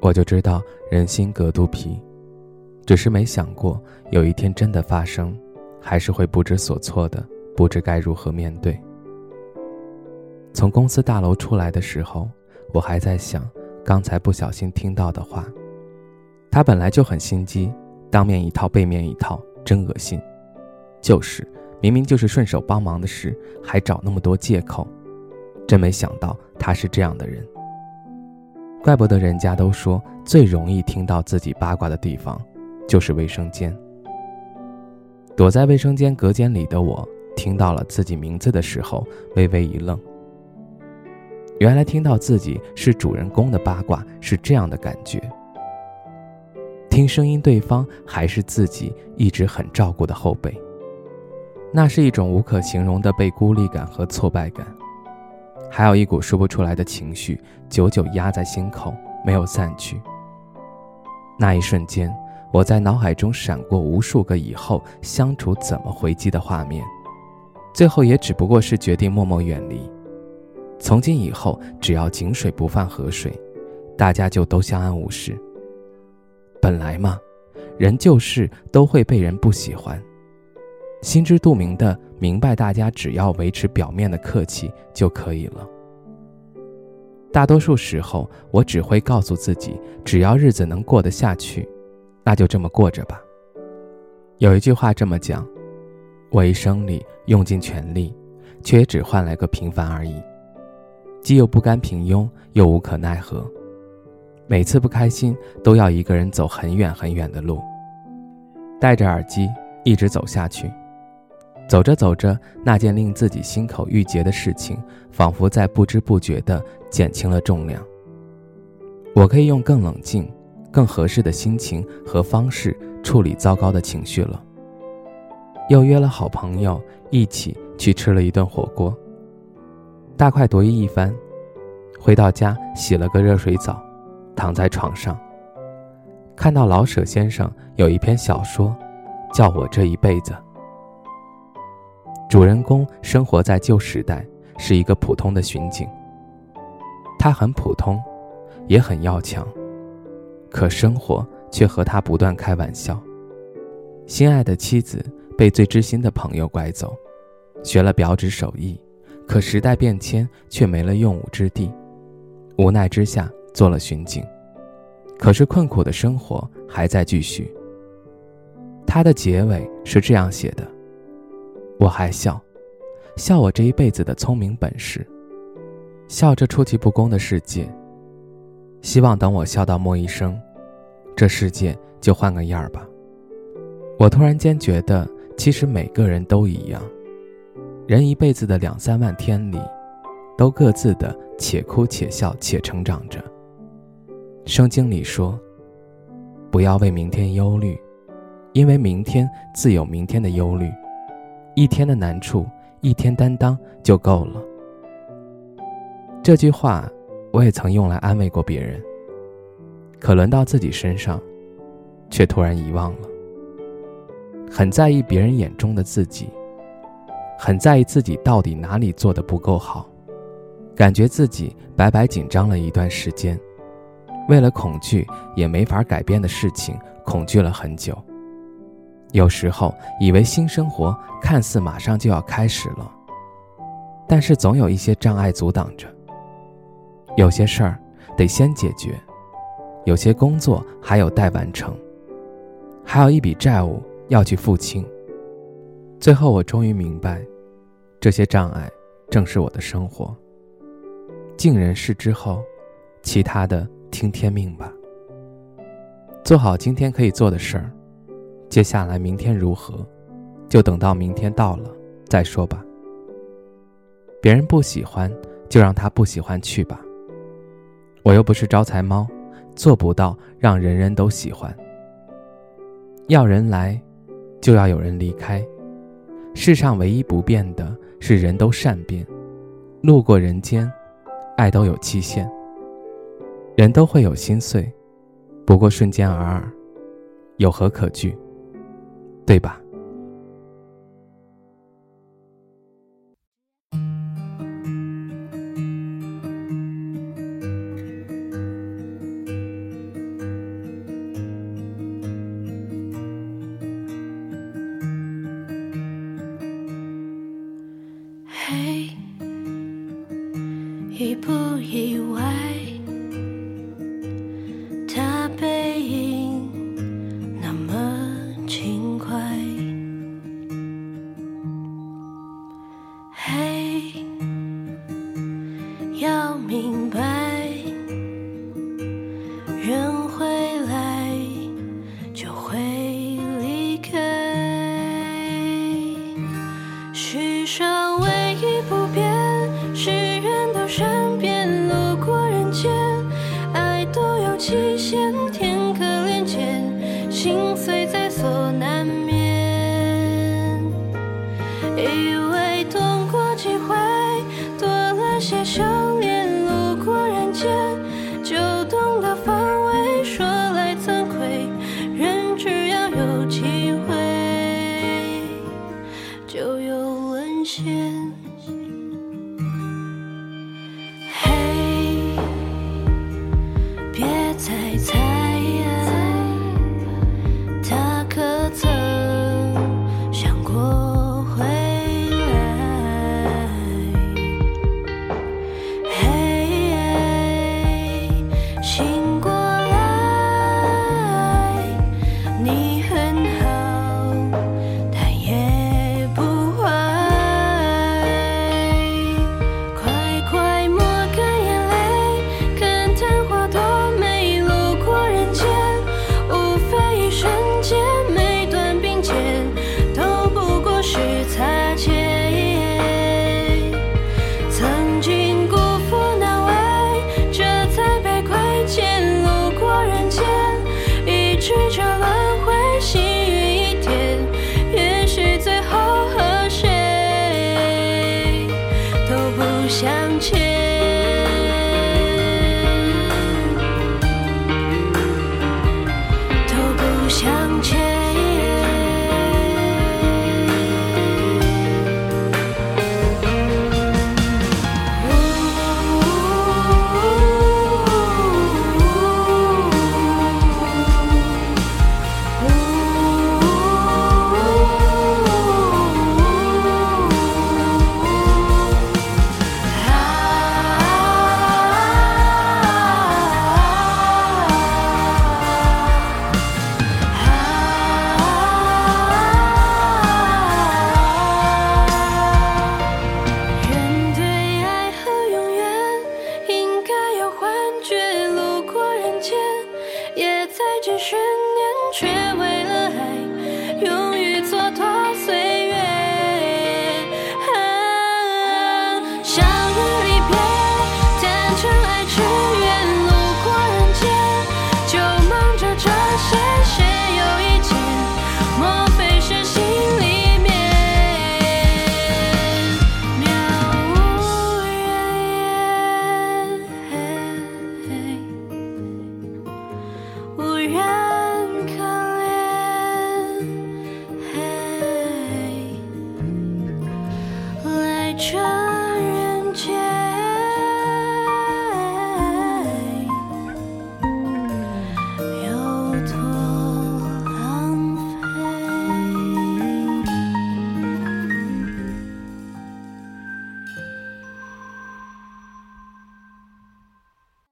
我就知道人心隔肚皮，只是没想过有一天真的发生，还是会不知所措的，不知该如何面对。从公司大楼出来的时候，我还在想刚才不小心听到的话。他本来就很心机，当面一套背面一套，真恶心。就是，明明就是顺手帮忙的事，还找那么多借口，真没想到他是这样的人。怪不得人家都说最容易听到自己八卦的地方，就是卫生间。躲在卫生间隔间里的我，听到了自己名字的时候，微微一愣。原来听到自己是主人公的八卦是这样的感觉。听声音，对方还是自己一直很照顾的后辈，那是一种无可形容的被孤立感和挫败感。还有一股说不出来的情绪，久久压在心口，没有散去。那一瞬间，我在脑海中闪过无数个以后相处怎么回击的画面，最后也只不过是决定默默远离。从今以后，只要井水不犯河水，大家就都相安无事。本来嘛，人就是都会被人不喜欢。心知肚明的明白，大家只要维持表面的客气就可以了。大多数时候，我只会告诉自己，只要日子能过得下去，那就这么过着吧。有一句话这么讲：我一生里用尽全力，却也只换来个平凡而已。既又不甘平庸，又无可奈何。每次不开心，都要一个人走很远很远的路，戴着耳机一直走下去。走着走着，那件令自己心口郁结的事情，仿佛在不知不觉地减轻了重量。我可以用更冷静、更合适的心情和方式处理糟糕的情绪了。又约了好朋友一起去吃了一顿火锅，大快朵颐一番。回到家洗了个热水澡，躺在床上，看到老舍先生有一篇小说，叫我这一辈子。主人公生活在旧时代，是一个普通的巡警。他很普通，也很要强，可生活却和他不断开玩笑。心爱的妻子被最知心的朋友拐走，学了表指手艺，可时代变迁却没了用武之地。无奈之下做了巡警，可是困苦的生活还在继续。他的结尾是这样写的。我还笑，笑我这一辈子的聪明本事，笑这出其不公的世界。希望等我笑到末一生，这世界就换个样儿吧。我突然间觉得，其实每个人都一样，人一辈子的两三万天里，都各自的且哭且笑且成长着。圣经里说，不要为明天忧虑，因为明天自有明天的忧虑。一天的难处，一天担当就够了。这句话，我也曾用来安慰过别人。可轮到自己身上，却突然遗忘了。很在意别人眼中的自己，很在意自己到底哪里做的不够好，感觉自己白白紧张了一段时间，为了恐惧也没法改变的事情，恐惧了很久。有时候以为新生活看似马上就要开始了，但是总有一些障碍阻挡着。有些事儿得先解决，有些工作还有待完成，还有一笔债务要去付清。最后我终于明白，这些障碍正是我的生活。尽人事之后，其他的听天命吧。做好今天可以做的事儿。接下来明天如何，就等到明天到了再说吧。别人不喜欢，就让他不喜欢去吧。我又不是招财猫，做不到让人人都喜欢，要人来，就要有人离开。世上唯一不变的是人都善变。路过人间，爱都有期限。人都会有心碎，不过瞬间而已，有何可惧？对吧？嘿，意不意外？明白，